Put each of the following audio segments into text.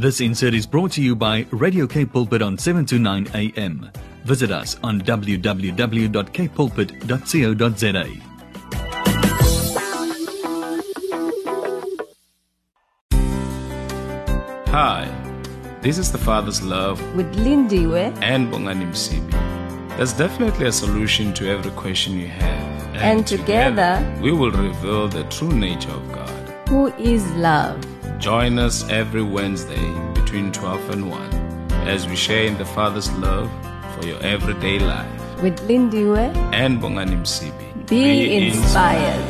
This insert is brought to you by Radio Cape Pulpit on 7 to 9 a.m. Visit us on www.kpulpit.co.za. Hi, this is the Father's Love with Lindiwe and Bongani Msibi. There's definitely a solution to every question you have. And together, we will reveal the true nature of God. who is love. Join us every Wednesday between 12 and 1 as we share in the Father's love for your everyday life. With Lindiwe, And Bongani Msibi. be, inspired.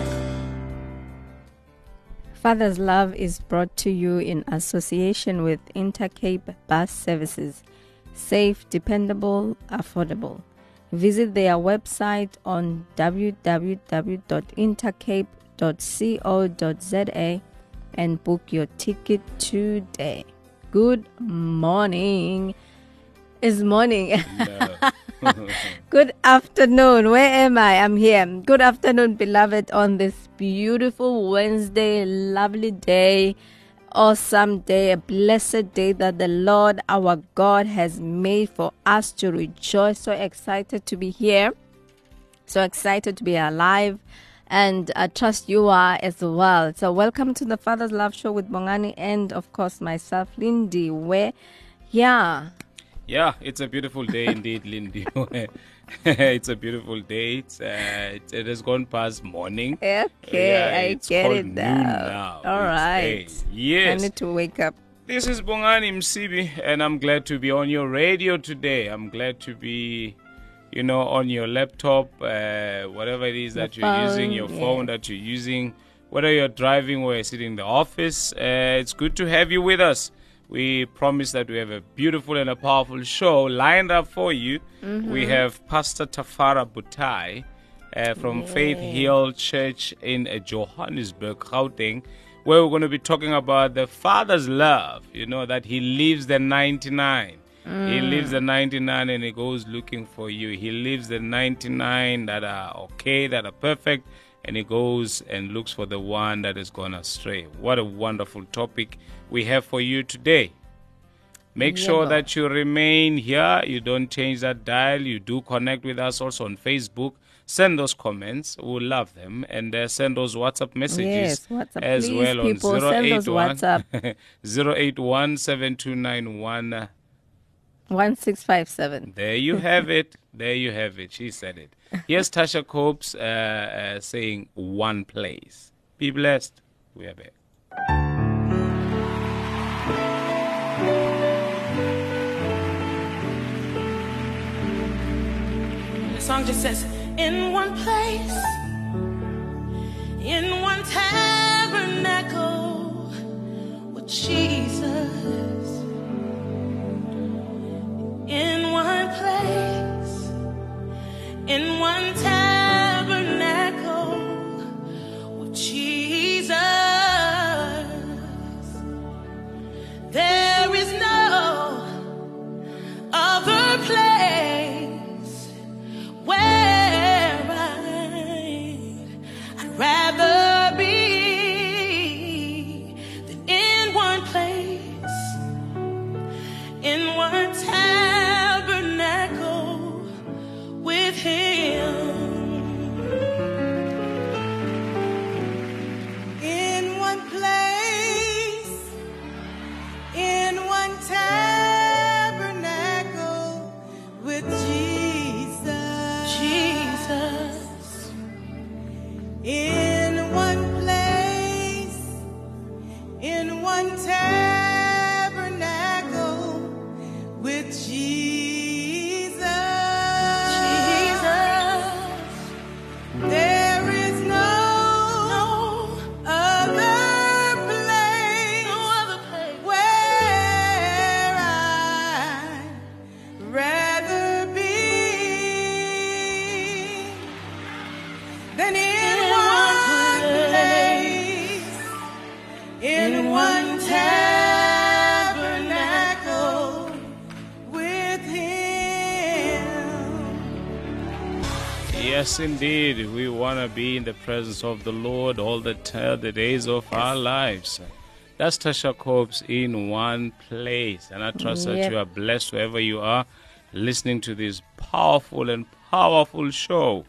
Father's Love is brought to you in association with Intercape Bus Services. Safe, dependable, affordable. Visit their website on www.intercape.co.za and book your ticket today. Good morning. It's morning. Good afternoon. Where am I? I'm here. Good afternoon, beloved, on this beautiful Wednesday, lovely day, awesome day, a blessed day that the Lord our God has made for us to rejoice. So excited to be here. So excited to be alive. And I trust you are as well. So, welcome to the Father's Love Show with Bongani and, of course, myself, Lindy. Where, yeah, Yeah, it's a beautiful day indeed, Lindy. it's a beautiful day. It's, uh, it, it has gone past morning. Okay, Yeah, I get it now. now. All right. day. Yes. I need to wake up. This is Bongani Msibi, and I'm glad to be on your radio today. I'm glad to be, you know, on your laptop, uh, whatever it is that Your you're using, your yeah. phone that you're using, whether you're driving or you're sitting in the office. Uh, it's good to have you with us. We promise that we have a beautiful and a powerful show lined up for you. Mm-hmm. We have Pastor Tafara Butayi uh, from Faith Hill Church in uh, Johannesburg, Gauteng, where we're going to be talking about the Father's love. You know, that He leaves the 99. He leaves the 99 and He goes looking for you. He leaves the 99 that are okay, that are perfect, and He goes and looks for the one that is gone astray. What a wonderful topic we have for you today. Make Yeah, sure that you remain here. You don't change that dial. You do connect with us also on Facebook. Send those comments. We'll love them. And uh, send those WhatsApp messages Yes, WhatsApp. as Please, well on people, send those 081 WhatsApp. 081 7291. 1657. There you have it. There you have it. She said it. Here's Tasha Cobbs uh, uh, saying one place. Be blessed. We are back. The song just says, in one place, in one tabernacle with Jesus. In one place, in one tabernacle Yes, indeed. We want to be in the presence of the Lord all the, t- the days of our lives. That's Tasha Cobbs in one place. And I trust Yep. that you are blessed wherever you are listening to this powerful and powerful show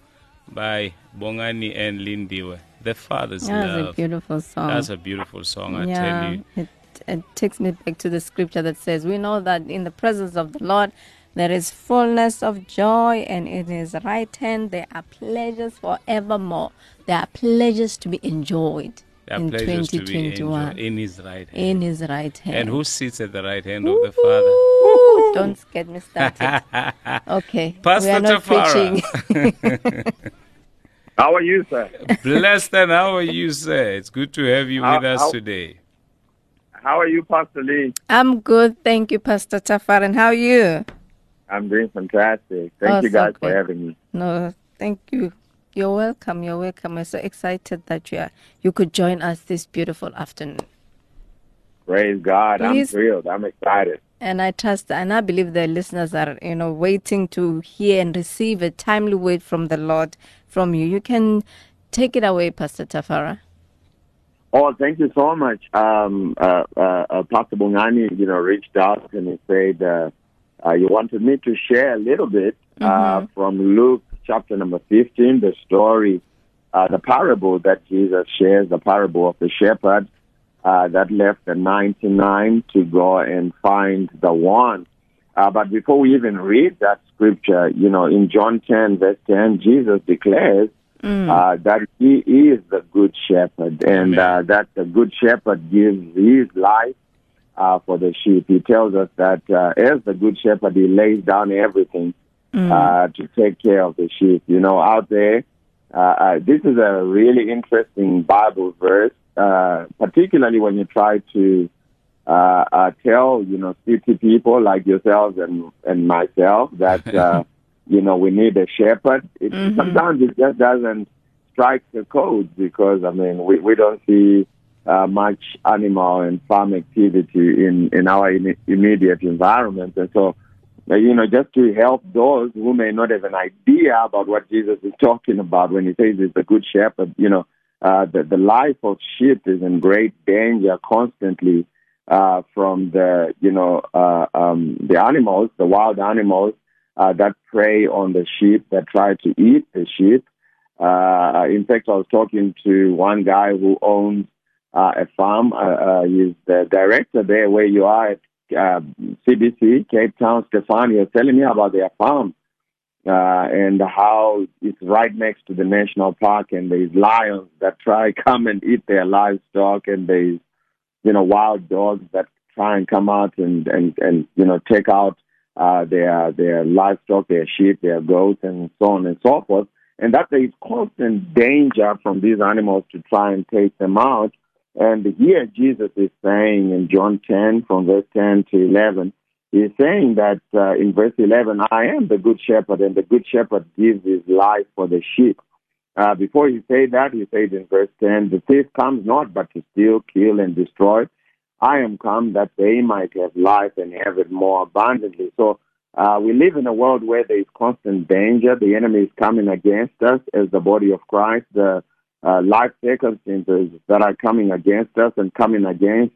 by Bongani and Lindiwe. The Father's That was a Love. beautiful song. That's a beautiful song, I yeah, tell you. It, it takes me back to the scripture that says, We know that in the presence of the Lord there is fullness of joy, and in his right hand there are pleasures forevermore. There are pleasures to be enjoyed There are in pleasures to be 2021 in His right hand. in his right hand. and who sits at the right hand of the Father? Ooh, Don't get me started. okay. Pastor we are not Tafara. preaching. How are you, sir? Blessed and how are you, sir? It's good to have you How- with us how- today. How are you, Pastor Lee? I'm good. Thank you, Pastor Tafar. And how are you? I'm doing fantastic. Thank Oh, you guys for having me. No, thank you. You're welcome. You're welcome. We're so excited that you are, you could join us this beautiful afternoon. Praise God. I'm thrilled. I'm excited. And I trust and I believe the listeners are, you know, waiting to hear and receive a timely word from the Lord from you. You can take it away, Pastor Tafara. Oh, thank you so much. Um, uh, uh, uh, Pastor Bongani, you know, reached out and he said uh, uh, you wanted me to share a little bit uh, from Luke chapter number 15, the story, uh, the parable that Jesus shares, the parable of the shepherd uh, that left the 99 to go and find the one. Uh, but before we even read that scripture, you know, in John 10, verse 10, Jesus declares uh, that he is the good shepherd and uh, that the good shepherd gives his life uh, for the sheep. He tells us that uh, as the good shepherd, he lays down everything uh, to take care of the sheep. You know, out there, uh, uh, this is a really interesting Bible verse, uh, particularly when you try to uh, uh, tell, you know, city people like yourselves and, and myself that, uh, you know, we need a shepherd. It, Sometimes it just doesn't strike the code because, I mean, we, we don't see uh, much animal and farm activity in, in our Im- immediate environment. And so, uh, you know, just to help those who may not have an idea about what Jesus is talking about when he says he's a good shepherd, you know, uh, the, the life of sheep is in great danger constantly uh, from the, you know, uh, um, the animals, the wild animals uh, that prey on the sheep, that try to eat the sheep. Uh, in fact, I was talking to one guy who owns uh, a farm. Uh, uh, he's the director there where you are at uh, CBC, Cape Town, Stefani, was telling me about their farm uh, and how it's right next to the national park, and there's lions that try come and eat their livestock, and there's you know wild dogs that try and come out and and and you know take out uh, their their livestock, their sheep, their goats, and so on and so forth, and that there is constant danger from these animals to try and take them out. And here Jesus is saying in John 10, from verse 10 to 11, he's saying that uh, in verse 11, I am the good shepherd, and the good shepherd gives his life for the sheep. Uh, before he said that, he said in verse 10, the thief comes not but to steal, kill, and destroy. I am come that they might have life and have it more abundantly. So uh, we live in a world where there is constant danger. The enemy is coming against us as the body of Christ. The uh, life circumstances that are coming against us and coming against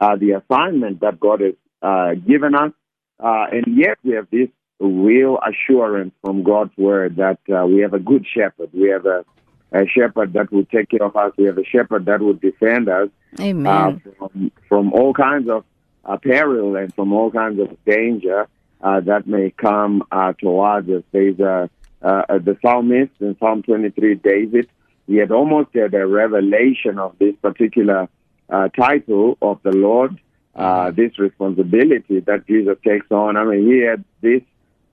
uh, the assignment that God has uh, given us. Uh, and yet we have this real assurance from God's word that uh, we have a good shepherd. We have a, a shepherd that will take care of us. We have a shepherd that will defend us Amen. uh, from, from all kinds of uh, peril and from all kinds of danger uh, that may come uh, towards us. There's uh, uh, the psalmist in Psalm 23, David, he had almost had a revelation of this particular uh, title of the Lord, uh, this responsibility that Jesus takes on. I mean, he had this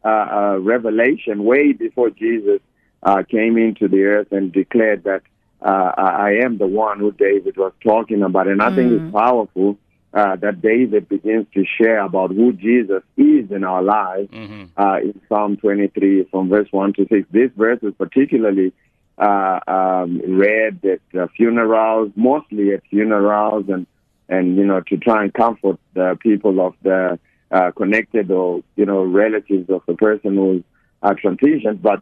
uh, uh, revelation way before Jesus uh, came into the earth and declared that uh, I am the one who David was talking about. And I think it's powerful uh, that David begins to share about who Jesus is in our lives uh, in Psalm 23 from verse 1 to 6. This verse is particularly uh, um, read at uh, funerals, mostly at funerals, and and you know to try and comfort the people of the uh, connected or you know relatives of the person who's uh, transitioned. But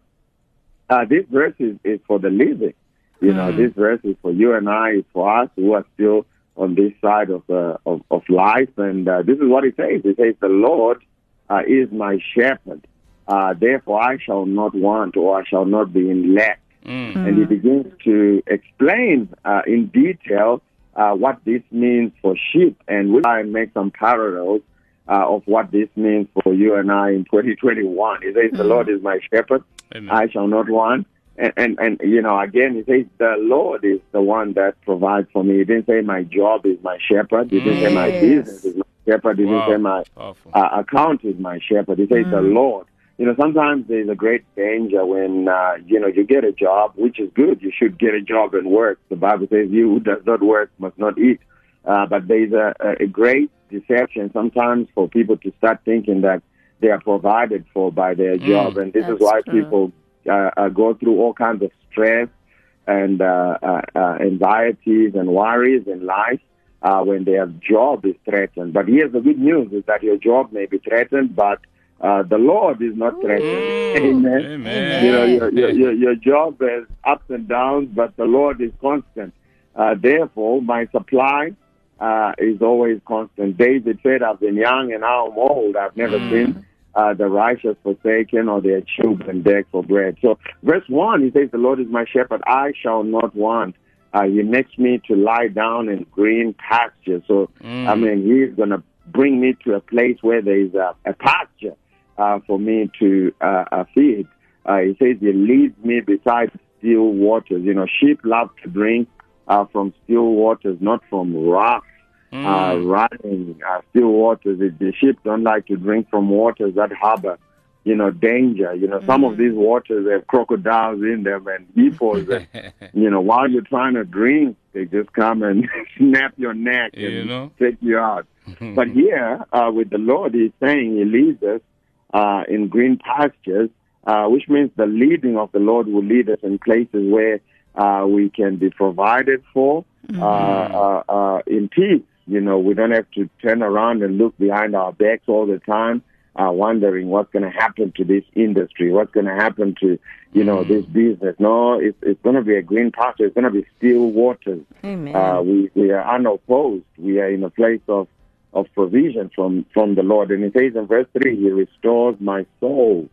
uh, this verse is, is for the living. You know, this verse is for you and I, is for us who are still on this side of uh, of, of life. And uh, this is what it says. It says, "The Lord uh, is my shepherd; uh, therefore I shall not want, or I shall not be in lack." And he begins to explain uh, in detail uh, what this means for sheep, and we'll try and make some parallels uh, of what this means for you and I in 2021. He says, "The Lord is my shepherd; Amen. I shall not want." And, and and you know, again, he says, "The Lord is the one that provides for me." He didn't say my job is my shepherd. He didn't say my business is my shepherd. He Wow. didn't say my uh, account is my shepherd. He says the Lord. You know, sometimes there's a great danger when uh, you know you get a job, which is good. You should get a job and work. The Bible says, "You who does not work must not eat." Uh, but there's a, a great deception sometimes for people to start thinking that they are provided for by their job, and this is why true. people uh, uh, go through all kinds of stress and uh, uh, uh, anxieties and worries in life uh, when their job is threatened. But here's the good news: is that your job may be threatened, but uh, the Lord is not threatened. Amen. Amen. You know, your, your, your, your job has ups and downs, but the Lord is constant. Uh, therefore, my supply uh, is always constant. David said, I've been young and now I'm old. I've never seen uh, the righteous forsaken or their children beg for bread. So, verse 1, he says, The Lord is my shepherd. I shall not want. Uh, he makes me to lie down in green pastures. So, I mean, he's going to bring me to a place where there is a, a pasture uh, for me to uh, uh, feed. Uh, he says he leads me beside still waters. You know, sheep love to drink uh, from still waters, not from rough, uh, running uh, still waters. The, the sheep don't like to drink from waters that harbor, you know, danger. You know, some of these waters have crocodiles in them and hippos. and, you know, while you're trying to drink, they just come and snap your neck and You know? take you out. but here, uh, with the Lord, He's saying He leads us uh, in green pastures, uh, which means the leading of the Lord will lead us in places where uh, we can be provided for uh, uh, uh, in peace. You know, we don't have to turn around and look behind our backs all the time, uh, wondering what's going to happen to this industry, what's going to happen to, you know, this business. No, it's, it's going to be a green pasture. It's going to be still waters. Amen. Uh, we, we are unopposed. We are in a place of, of provision from, from the Lord. And it says in verse 3, He restores my soul.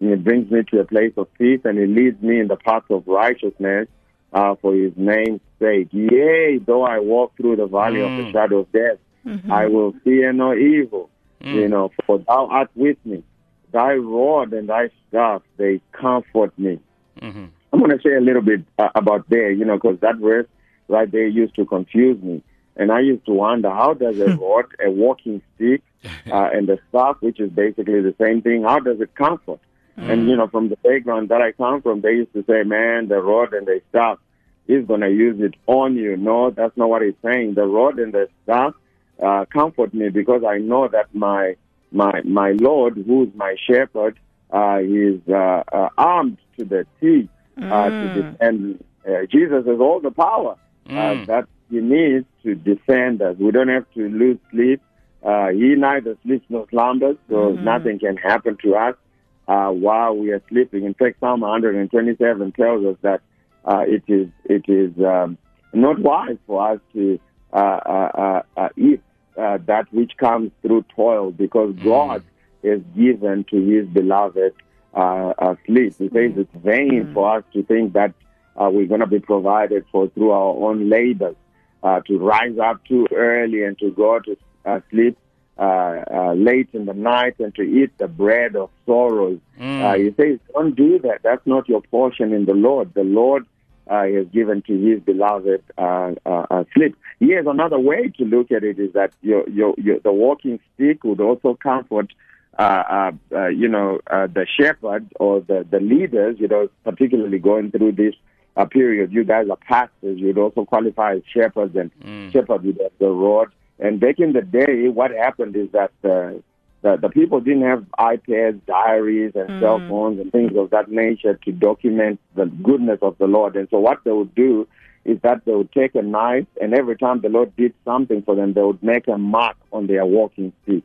And He brings me to a place of peace and He leads me in the path of righteousness uh, for His name's sake. Yea, though I walk through the valley of the shadow of death, I will fear no evil. You know, for Thou art with me. Thy rod and Thy staff, they comfort me. I'm going to say a little bit uh, about there, you know, because that verse right there used to confuse me. And I used to wonder, how does a rod, a walking stick, uh, and the staff, which is basically the same thing, how does it comfort? And, you know, from the background that I come from, they used to say, man, the rod and the staff, he's going to use it on you. No, that's not what he's saying. The rod and the staff uh, comfort me because I know that my my my Lord, who's my shepherd, uh, is uh, uh, armed to the teeth uh, to defend. Uh, Jesus has all the power uh, that he needs to defend us. We don't have to lose sleep. Uh, he neither sleeps nor slumbers, so nothing can happen to us uh, while we are sleeping. In fact, Psalm 127 tells us that uh, it is it is um, not wise for us to uh, uh, uh, eat uh, that which comes through toil because God is given to His beloved uh, uh, sleep. He says it's vain for us to think that uh, we're going to be provided for through our own labors, uh, to rise up too early and to go to uh, sleep uh, uh, late in the night and to eat the bread of sorrows. Uh, he says, don't do that. That's not your portion in the Lord. The Lord uh, has given to his beloved uh, uh, uh, sleep. Here's another way to look at it is that your, your, your, the walking stick would also comfort uh, uh, uh, you know, uh, the shepherd or the, the leaders, you know, particularly going through this uh, period. You guys are pastors. You'd also qualify as shepherds and shepherd with the rod. And back in the day, what happened is that uh, the, the people didn't have iPads, diaries, and cell phones and things of that nature to document the goodness of the Lord. And so what they would do is that they would take a knife, and every time the Lord did something for them, they would make a mark on their walking stick.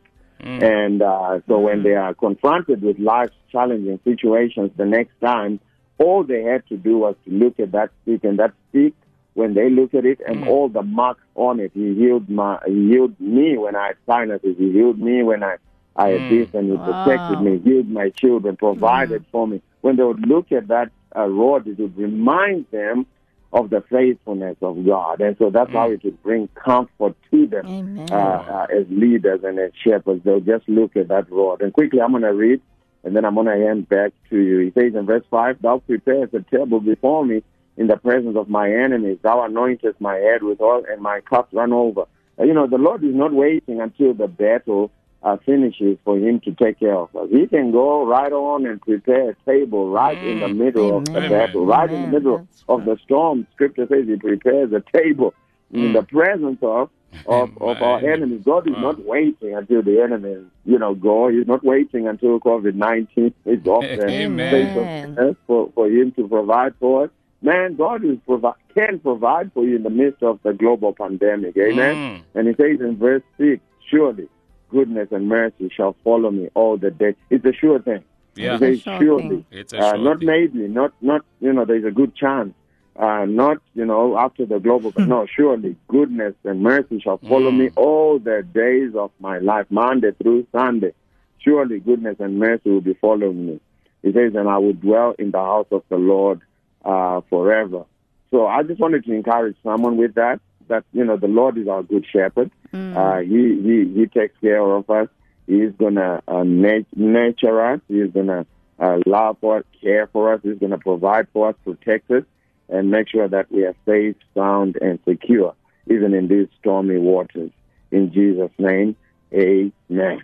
And uh, so when they are confronted with life's challenging situations the next time, all they had to do was to look at that stick, and that stick when they look at it and all the marks on it. He healed my, he healed me when I had sinuses. He healed me when I, I had this and he Wow. protected me, healed my children, provided for me. When they would look at that uh, rod, it would remind them of the faithfulness of God. And so that's how it would bring comfort to them uh, uh, as leaders and as shepherds. They'll just look at that rod. And quickly, I'm going to read, and then I'm going to hand back to you. He says in verse 5, Thou preparest a table before me in the presence of my enemies. Thou anointest my head with oil, and my cup run over. Uh, you know, the Lord is not waiting until the battle uh, finishes for him to take care of us. He can go right on and prepare a table right in the middle of the battle, right in the middle of the storm. Scripture says he prepares a table in the presence of of, of our Amen. enemies. God is Wow. not waiting until the enemies, you know, go. He's not waiting until COVID nineteen is off the Amen. face Amen. of earth for, for him to provide for us. Man, God is provi- can provide for you in the midst of the global pandemic. Amen. Mm. And he says in verse six, surely goodness and mercy shall follow me all the day. It's a sure thing. Yeah. He says, Sure surely. thing. It's a Uh, not thing. maybe, not not you know. There's a good chance. Uh, not you know after the global, but no. Surely goodness and mercy shall follow Mm. me all the days of my life, Monday through Sunday. Surely goodness and mercy will be following me. He says, and I will dwell in the house of the Lord uh, forever. So I just wanted to encourage someone with that. That you know the Lord is our good shepherd. Uh, he he he takes care of us. He's gonna uh, nat- nurture us. He's gonna uh, love us, care for us. He's gonna provide for us, protect us, and make sure that we are safe, sound, and secure, even in these stormy waters. In Jesus' name, Amen.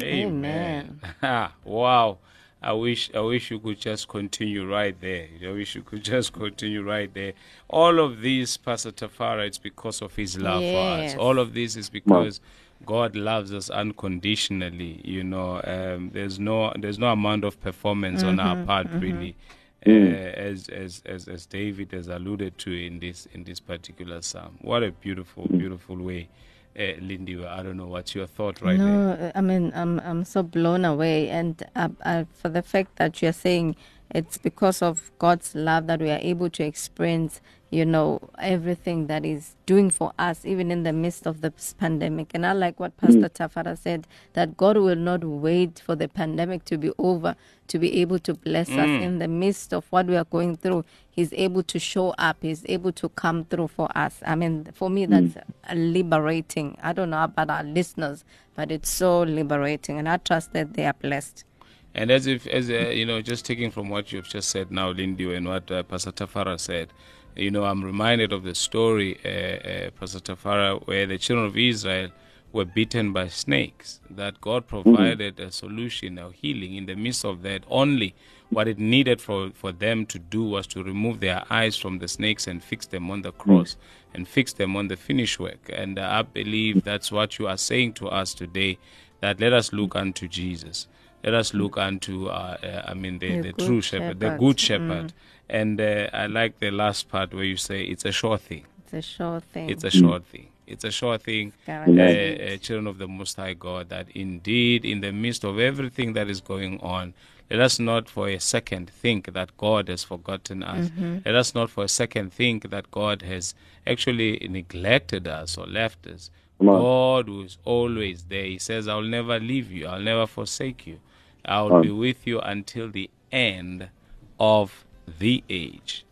Amen. wow. I wish I wish you could just continue right there. I wish you could just continue right there. All of this, Pastor Tafara, it's because of his love for us. All of this is because God loves us unconditionally. You know, um, there's no there's no amount of performance on our part really. Uh, as, as as as David has alluded to in this in this particular psalm, what a beautiful beautiful way, uh, Lindy. I don't know what's your thought right no, I mean, I'm I'm so blown away, and uh, uh, for the fact that you're saying it's because of God's love that we are able to experience, you know, everything that is doing for us, even in the midst of this pandemic. And I like what Pastor Tafara said that God will not wait for the pandemic to be over to be able to bless us in the midst of what we are going through. He's able to show up. He's able to come through for us. I mean, for me, that's uh, liberating. I don't know about our listeners, but it's so liberating, and I trust that they are blessed. And as if, as uh, you know, just taking from what you've just said now, Lindy, and what uh, Pastor Tafara said, you know, I'm reminded of the story, uh, uh, Pastor Tafara, where the children of Israel were bitten by snakes. That God provided a solution, a healing in the midst of that. Only what it needed for, for them to do was to remove their eyes from the snakes and fix them on the cross and fix them on the finish work. And uh, I believe that's what you are saying to us today. That let us look unto Jesus. Let us look unto, uh, uh, I mean, the, The the true shepherd, the good shepherd. And uh, I like the last part where you say it's a sure thing. It's a sure thing. It's a sure thing. It's a sure thing, uh, uh, children of the Most High God, that indeed, in the midst of everything that is going on, let us not for a second think that God has forgotten us. Let us not for a second think that God has actually neglected us or left us. God who is always there. He says, I'll never leave you, I'll never forsake you. I'll On. be with you until the end of the age.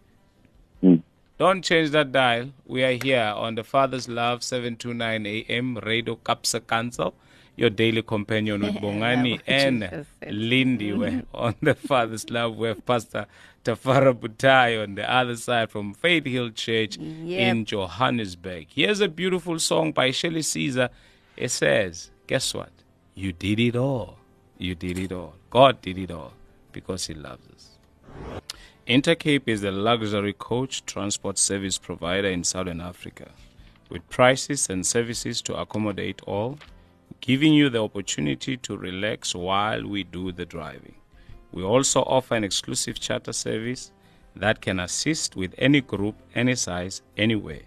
Mm. Don't change that dial. We are here on the Father's Love 729 AM Radio Kapsa Council, your daily companion with Bongani and Jesus. Lindy. We're on the Father's Love We have Pastor Tafara Butayi on the other side from Faith Hill Church in Johannesburg. Here's a beautiful song by Shirley Caesar. It says, Guess what? You did it all. You did it all. God did it all because He loves us. Intercape is the luxury coach transport service provider in Southern Africa with prices and services to accommodate all, giving you the opportunity to relax while we do the driving. We also offer an exclusive charter service that can assist with any group, any size, anywhere,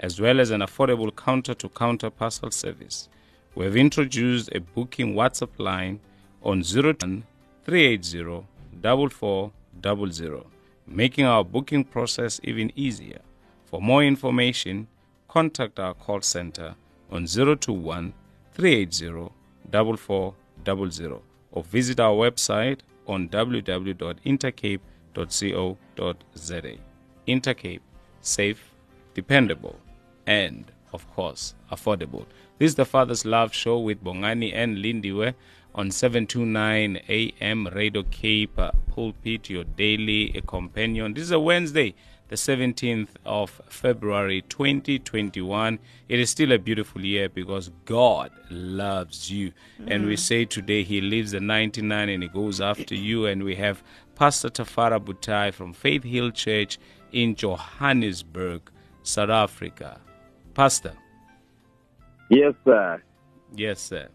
as well as an affordable counter to counter parcel service. We have introduced a booking WhatsApp line on 01 380 4400, making our booking process even easier. For more information, contact our call center on 021 380 4400 or visit our website on www.intercape.co.za. Intercape, safe, dependable, and of course, affordable. This is the Father's Love Show with Bongani and Lindiwe on 729 AM Radio Cape Pulpit, your daily companion. This is a Wednesday, the 17th of February 2021. It is still a beautiful year because God loves you. And we mm. say today He leaves the 99 and He goes after you. And we have Pastor Tafara Butayi from Faith Hill Church in Johannesburg, South Africa. Pastor. Yes, sir. Yes, sir.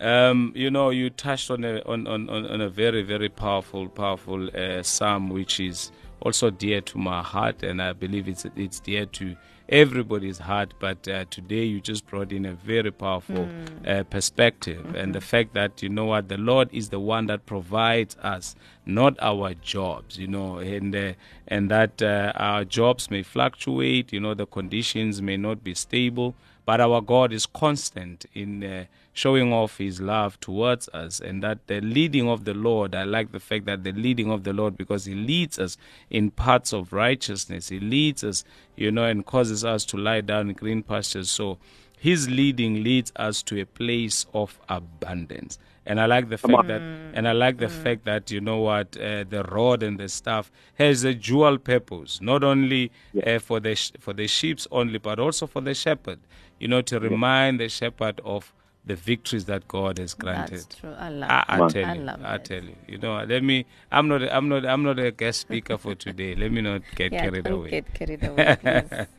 Um, you know, you touched on a on, on, on a very very powerful powerful uh, psalm, which is also dear to my heart, and I believe it's it's dear to everybody's heart. But uh, today you just brought in a very powerful uh, perspective, and the fact that you know what the Lord is the one that provides us, not our jobs. You know, and uh, and that uh, our jobs may fluctuate. You know, the conditions may not be stable, but our God is constant in uh, showing off His love towards us, and that the leading of the Lord. I like the fact that the leading of the Lord because He leads us in paths of righteousness. He leads us, you know, and causes us to lie down in green pastures. So His leading leads us to a place of abundance. And I like the fact that, and I like the fact that you know what, uh, the rod and the staff has a dual purpose, not only uh, for the sh- for the sheep's only, but also for the shepherd. You know, to remind the shepherd of the victories that God has granted. That's true. I love I, I that. tell I you, love I tell you. You know, let me. I'm not. I'm not. I'm not a guest speaker for today. Let me not get Yeah, carried don't away. get carried away.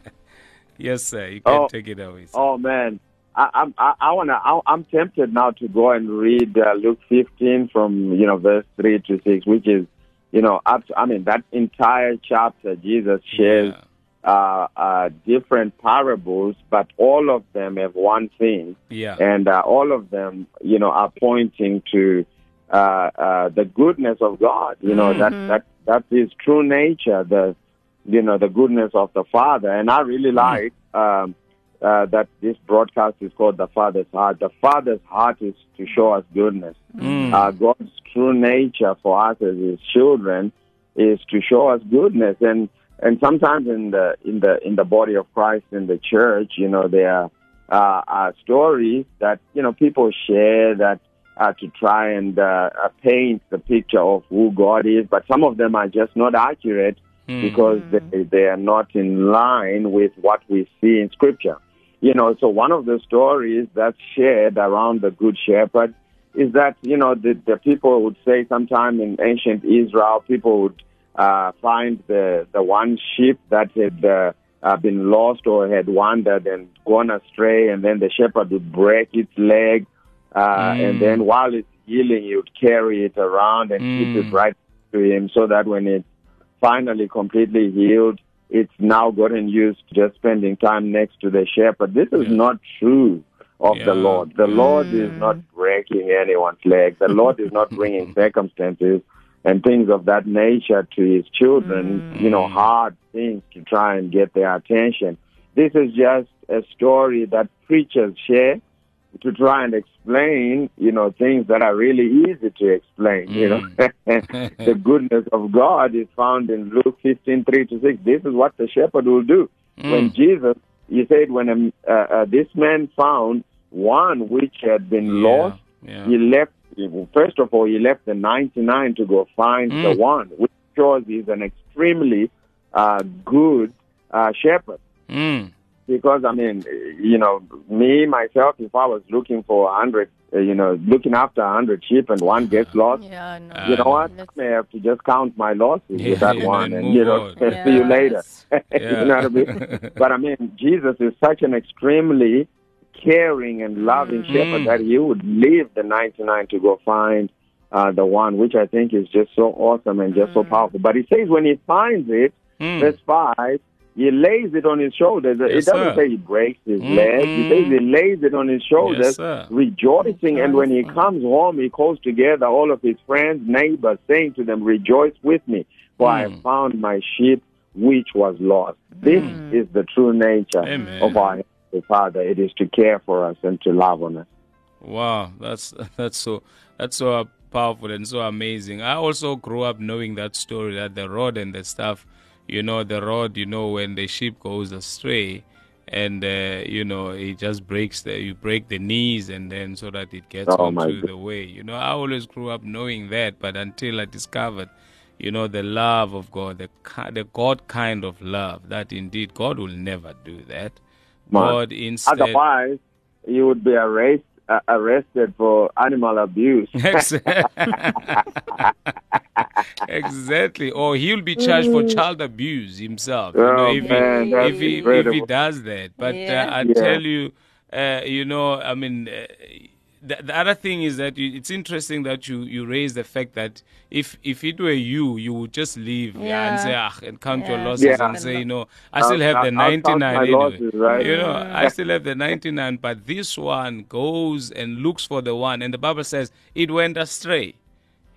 Yes, sir. You can Oh. take it away. sir. Oh man, I, I'm I, I wanna I, I'm tempted now to go and read uh, Luke 15 from you know verse three to six, which is you know up. To, I mean that entire chapter, Jesus shares uh, uh, different parables, but all of them have one thing, Yeah. and uh, all of them you know are pointing to uh, uh, the goodness of God. You know that that that is true nature. The you know the goodness of the Father, and I really like. Um, uh, that this broadcast is called the Father's Heart. The Father's heart is to show us goodness. Mm. Uh, God's true nature for us as His children is to show us goodness, and and sometimes in the in the in the body of Christ in the church, you know, there are, uh, are stories that you know people share that uh, to try and uh, uh, paint the picture of who God is, but some of them are just not accurate Mm. because they, they are not in line with what we see in Scripture. You know, so one of the stories that's shared around the Good Shepherd is that, you know, the, the people would say sometime in ancient Israel, people would uh, find the, the one sheep that had uh, uh, been lost or had wandered and gone astray, and then the shepherd would break its leg, uh, Mm. and then while it's healing, he would carry it around and keep Mm. it right to him so that when it finally completely healed, it's now gotten used to just spending time next to the shepherd. This is Yeah. not true of Yeah. the Lord. The Lord is mm. not breaking anyone's leg. The Lord is not bringing circumstances and things of that nature to his children, mm. you know, hard things to try and get their attention. This is just a story that preachers share to try and explain, you know, things that are really easy to explain, you know. the goodness of God is found in Luke 15, 3 to 6. This is what the shepherd will do. When Jesus, he said, when um, uh, uh, this man found one which had been Yeah, lost, yeah. he left, first of all, he left the 99 to go find the Mm. one, which shows he's an extremely uh, good uh, shepherd Mm. Because I mean, you know, me myself, if I was looking for a hundred, uh, you know, looking after a hundred sheep and one gets lost, Yeah, no. you know what? I may have to just count my losses Yeah, with that yeah, one, and and you know, move on. see you later. Yeah. you know what I mean? But I mean, Jesus is such an extremely caring and loving shepherd Mm. that he would leave the ninety-nine to go find uh, the one, which I think is just so awesome and just so powerful. But he says when he finds it, Mm. verse 5, he lays it on his shoulders. Yes, it doesn't sir. say he breaks his Mm, leg. He says he lays it on his shoulders, Yes, rejoicing. And when he comes home, he calls together all of his friends, neighbors, saying to them, Rejoice with me, for I have Mm. found my sheep which was lost. This is the true nature Amen. of our Father. It is to care for us and to love on us. Wow, that's that's so that's so powerful and so amazing. I also grew up knowing that story that the rod and the stuff, you know, the road, you know, when the sheep goes astray, and uh, you know it just breaks the you break the knees and then so that it gets Oh, onto the way. You know, I always grew up knowing that, but until I discovered. You know the love of God, the the God kind of love. That indeed God will never do that. Man. God instead Otherwise, you would be arrest, uh, arrested for animal abuse. Ex- exactly. Or he'll be charged for child abuse himself. You know, Oh, if, man, he, if, he, if he does that. But Yeah. uh, I Yeah. tell you, uh, you know, I mean, uh, the, the other thing is that you, it's interesting that you, you raise the fact that if if it were you, you would just leave yeah. and say, ah, and count your losses Yeah. and say, you know, I still have the I'll- I'll 99 anyway. losses, right? You know, I still have the 99, but this one goes and looks for the one. And the Bible says it went astray.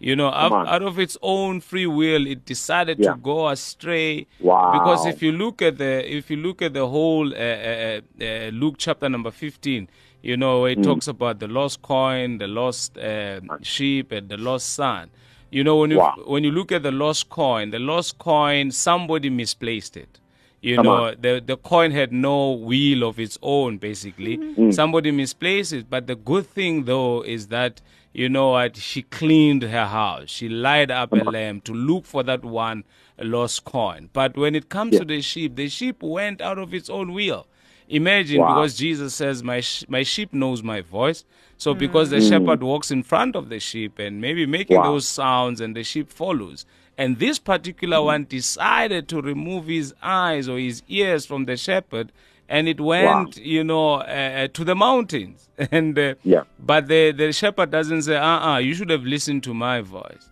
You know, out, out of its own free will, it decided Yeah. to go astray. Wow. Because if you look at the if you look at the whole uh, uh, uh, Luke chapter number fifteen, you know Mm. it talks about the lost coin, the lost uh, sheep, and the lost son. You know when you Wow. when you look at the lost coin, the lost coin, somebody misplaced it. You Come know, on. the the coin had no wheel of its own. Basically, Mm. somebody misplaced it. But the good thing though is that you know what she cleaned her house. She light up a lamb to look for that one lost coin. But when it comes to the sheep, the sheep went out of its own will. Imagine Wow. because Jesus says, "My sh- my sheep knows my voice." So because the shepherd walks in front of the sheep and maybe making Wow. those sounds, and the sheep follows. And this particular one decided to remove his eyes or his ears from the shepherd, and it went, you know, uh, to the mountains. And uh, Yeah. but the the shepherd doesn't say, "Uh, uh you should have listened to my voice."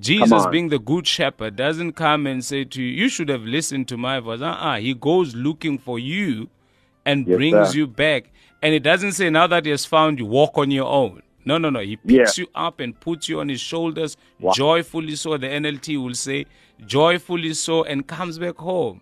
Jesus, being the good shepherd, doesn't come and say to you, "You should have listened to my voice." Uh-uh. He goes looking for you, and Yes, brings sir. you back. And it doesn't say now that he has found you, walk on your own. No, no, no. He picks you up and puts you on his shoulders, Wow. joyfully so. The NLT will say, joyfully so, and comes back home.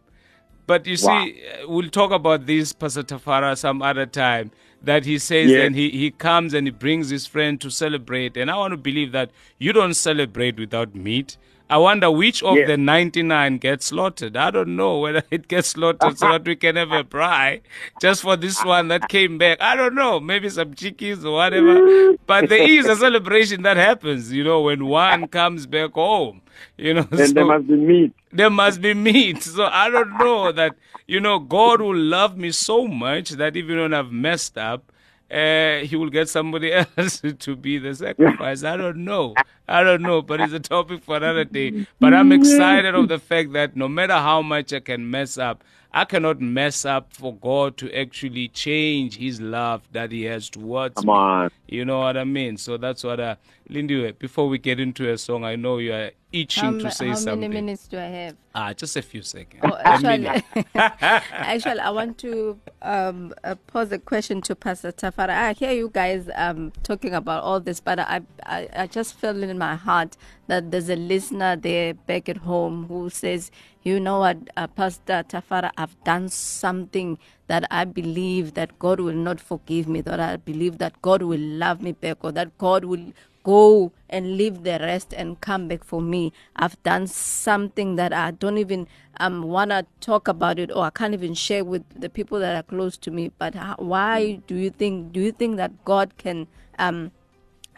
But you Wow. see, uh, we'll talk about this, Pastor Tafara, some other time. That he says, Yes. and he, he comes and he brings his friend to celebrate. And I want to believe that you don't celebrate without meat. I wonder which of Yes. the 99 gets slaughtered. I don't know whether it gets slaughtered so that we can have a braai just for this one that came back. I don't know. Maybe some chickies or whatever. But there is a celebration that happens, you know, when one comes back home. You know, Then so- there must be meat. there must be meat. So I don't know that, you know, God will love me so much that even when I've messed up, uh, he will get somebody else to be the sacrifice. I don't know. I don't know, but it's a topic for another day. But I'm excited of the fact that no matter how much I can mess up, I cannot mess up for God to actually change his love that he has towards Come me. on. You know what I mean? So that's what I, Lindy, before we get into a song, I know you are itching How, to say how something. many minutes do I have? Ah, just a few seconds. Oh, actually, actually, I want to um, uh, pose a question to Pastor Tafara. I hear you guys um, talking about all this, but I, I, I just feel in my heart that there's a listener there back at home who says, you know what, uh, Pastor Tafara, I've done something that I believe that God will not forgive me, that I believe that God will love me back, or that God will go and leave the rest and come back for me. I've done something that I don't even um, want to talk about it or I can't even share with the people that are close to me. But why do you think, do you think that God can um,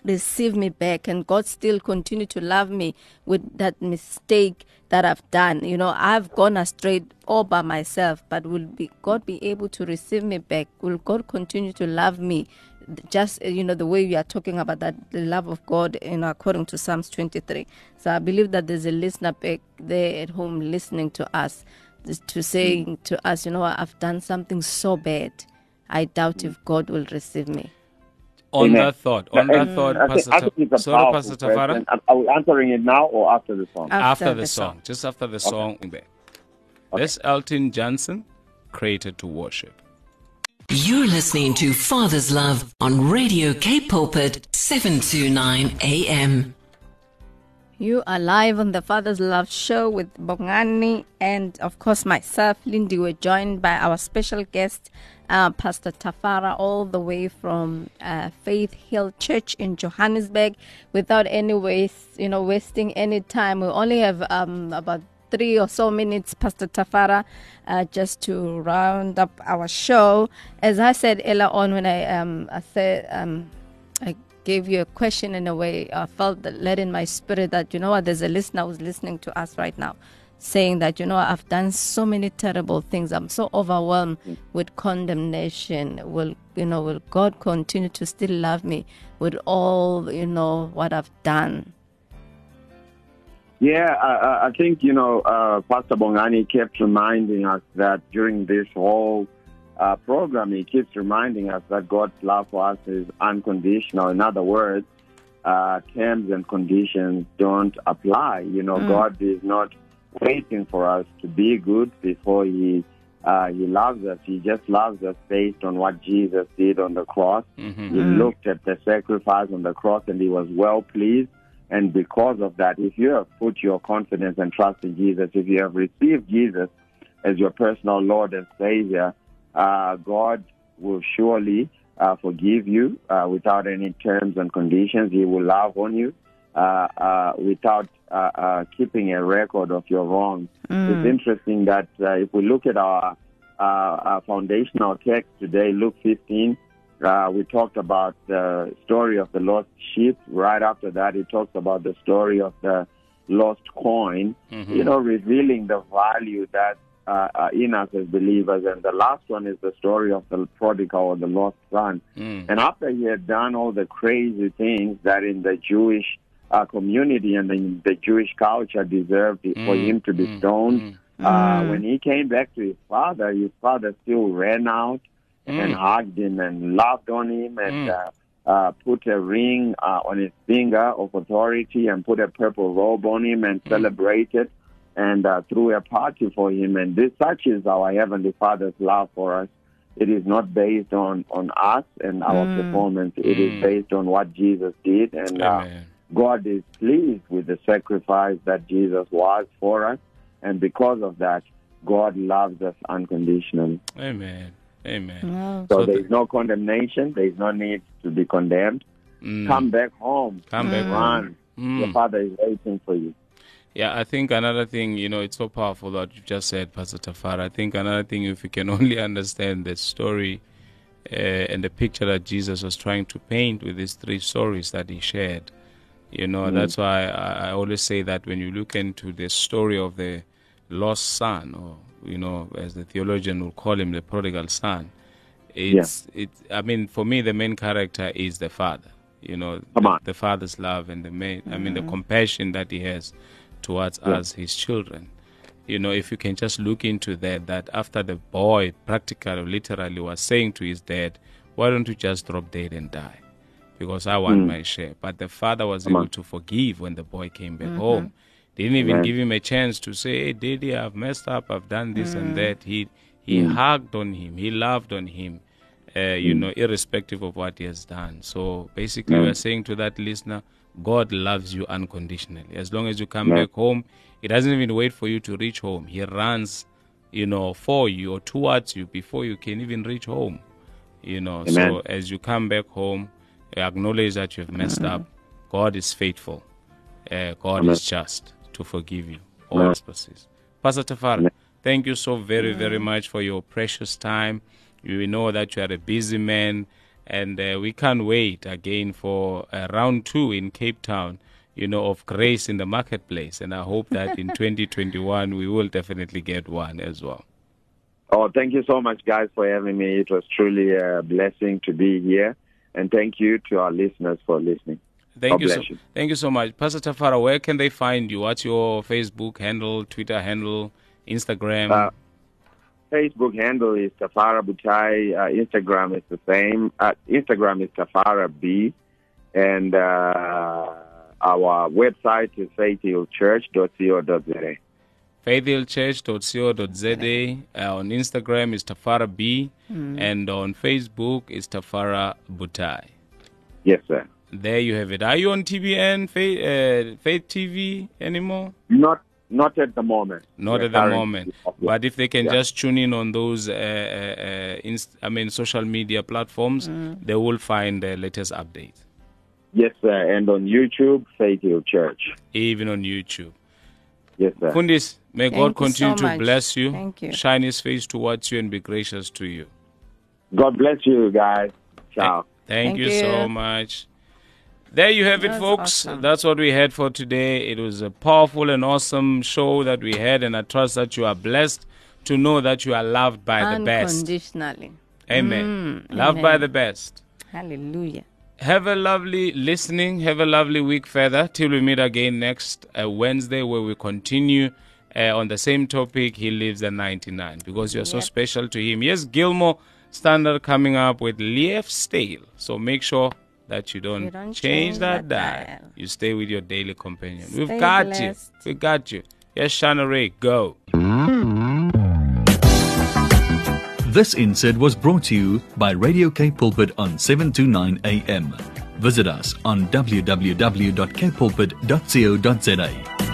receive me back and God still continue to love me with that mistake that I've done. You know, I've gone astray all by myself, but will be God be able to receive me back? Will God continue to love me? Just uh, you know the way we are talking about that the love of God, you know, according to Psalms 23. So I believe that there's a listener back there at home listening to us, to saying to us, you know, I've done something so bad. I doubt if God will receive me. on Amen. that thought, on that Mm, thought, I think, Pastor, think Ta- sorry, Pastor Tafara. Are- Are we answering it now or after the song? after, the, song, just after the song, back. That's Elton Johnson, created to worship. You're listening to Father's Love on Radio Cape Pulpit 729 AM. You are live on the Father's Love Show with Bongani and, of course, myself, Lindy. We're joined by our special guest, uh, Pastor Tafara, all the way from uh, Faith Hill Church in Johannesburg. Without any waste, you know, wasting any time, we only have um, about three or so minutes, Pastor Tafara, uh, just to round up our show. As I said earlier on, when I um, I said um, I gave you a question in a way, I felt that led in my spirit that you know what, there's a listener who's listening to us right now, saying that you know I've done so many terrible things. I'm so overwhelmed with condemnation. Will you know? Will God continue to still love me with all you know what I've done? Yeah, I, I- think, you know, uh, Pastor Bongani kept reminding us that during this whole uh, program, he keeps reminding us that God's love for us is unconditional. In other words, uh, terms and conditions don't apply. You know, God is not waiting for us to be good before he uh, he loves us. He just loves us based on what Jesus did on the cross. He looked at the sacrifice on the cross and he was well pleased. And because of that, if you have put your confidence and trust in Jesus, if you have received Jesus as your personal Lord and Savior, uh, God will surely uh, forgive you uh, without any terms and conditions. He will love on you uh, uh, without uh, uh, keeping a record of your wrongs. It's interesting that uh, if we look at our, uh, our foundational text today, Luke 15, uh, we talked about the story of the lost sheep. Right after that, it talks about the story of the lost coin, you know, revealing the value that uh, uh, in us as believers. And the last one is the story of the prodigal or the lost son. And after he had done all the crazy things that in the Jewish uh, community and in the Jewish culture deserved for him to be stoned, uh, when he came back to his father, his father still ran out and hugged him and loved on him and uh, uh, put a ring uh, on his finger of authority and put a purple robe on him and celebrated and uh, threw a party for him. And this such is our heavenly Father's love for us. It is not based on on us and our performance. It is based on what Jesus did, and uh, God is pleased with the sacrifice that Jesus was for us, and because of that, God loves us unconditionally. Amen. Amen. Wow. So, So there the- is no condemnation. There is no need to be condemned. Mm. Come back home. Come back home. Run. Mm. Your Father is waiting for you. Yeah, I think another thing, you know, it's so powerful what you just said, Pastor Tafara. I think another thing, if you can only understand the story uh, and the picture that Jesus was trying to paint with these three stories that he shared, you know, that's why I, I always say that when you look into the story of the lost son, or, you know, as the theologian will call him, the prodigal son, it's, it, I mean, for me, the main character is the father. You know, Come the, on. the father's love and the main, I mean, the mm-hmm. compassion that he has towards us, his children. You know, if you can just look into that, that after the boy practically, literally was saying to his dad, why don't you just drop dead and die? Because I want hmm. my share. But the father was able on. to forgive when the boy came back mm-hmm. home. Didn't even Amen. give him a chance to say, hey, daddy, I've messed up, I've done this and that. He, he hugged on him, he loved on him. Uh, you know, irrespective of what he has done. So basically, we're saying to that listener, God loves you unconditionally. As long as you come Amen. back home, He doesn't even wait for you to reach home. He runs, you know, for you or towards you before you can even reach home. You know, so as you come back home, acknowledge that you've messed up. God is faithful. Uh, God Amen. is just to forgive you all Amen. trespasses. Pastor Tafara, thank you so very, very much for your precious time. We know that you are a busy man, and uh, we can't wait again for uh, round two in Cape Town, you know, of grace in the marketplace. And I hope that in 2021 we will definitely get one as well. Oh, thank you so much, guys, for having me. It was truly a blessing to be here. And thank you to our listeners for listening. Thank God you, so, you. thank you so much, Pastor Tafara. Where can they find you? What's your Facebook handle, Twitter handle, Instagram? Uh, Facebook handle is Tafara Butayi. Uh, Instagram is the same. Uh, Instagram is Tafara B. And uh, our website is faithhillchurch.co.za. faithhillchurch.co.za. Uh, on Instagram is Tafara B, and on Facebook is Tafara Butayi. Yes, sir. There you have it. Are you on TBN, Faith, uh, Faith TV anymore? Not not at the moment. Not We're at the moment. But if they can Yeah. just tune in on those, uh, uh, uh, inst- I mean, social media platforms, they will find the latest updates, Yes, sir. And on YouTube, Faith Hill Church. even on YouTube. Yes, sir. Kundis, may Thank God continue so to much. bless you, Thank you. shine His face towards you, and be gracious to you. God bless you guys. Ciao. Thank, Thank you, so much. There you have it, folks. awesome. That's what we had for today. It was a powerful and awesome show that we had, and I trust that you are blessed to know that you are loved by the best. Unconditionally. Amen. Mm, loved by the best. Hallelujah. Have a lovely listening. Have a lovely week further till we meet again next uh, Wednesday, where we continue uh, on the same topic. He lives at 99 because you're so special to him. Yes, Gilmore Standard coming up with Lief Stale. So make sure that you don't, You don't change, change that, that dial. dial. You stay with your daily companion. We've got blessed. you. We got you. Yes, Shana Ray, go. This insert was brought to you by Radio Cape Pulpit on 729 AM. Visit us on www.capepulpit.co.za.